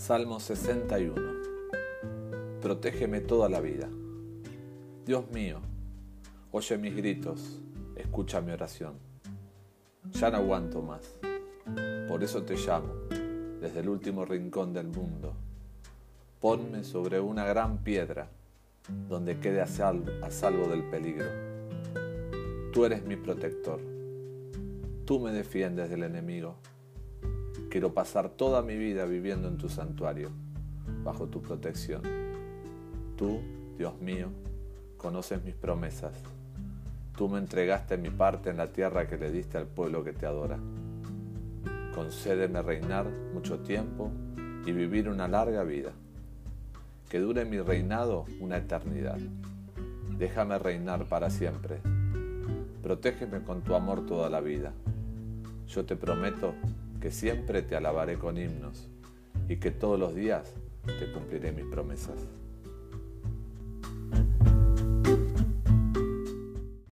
Salmo 61. Protégeme toda la vida. Dios mío, oye mis gritos, escucha mi oración. Ya no aguanto más. Por eso te llamo, desde el último rincón del mundo. Ponme sobre una gran piedra, donde quede a salvo, a salvo del peligro. Tú eres mi protector. Tú me defiendes del enemigo. Quiero pasar toda mi vida viviendo en tu santuario, bajo tu protección. Tú, Dios mío, conoces mis promesas. Tú me entregaste mi parte en la tierra que le diste al pueblo que te adora. Concédeme reinar mucho tiempo y vivir una larga vida. Que dure mi reinado una eternidad. Déjame reinar para siempre. Protégeme con tu amor toda la vida. Yo te prometo que siempre te alabaré con himnos y que todos los días te cumpliré mis promesas.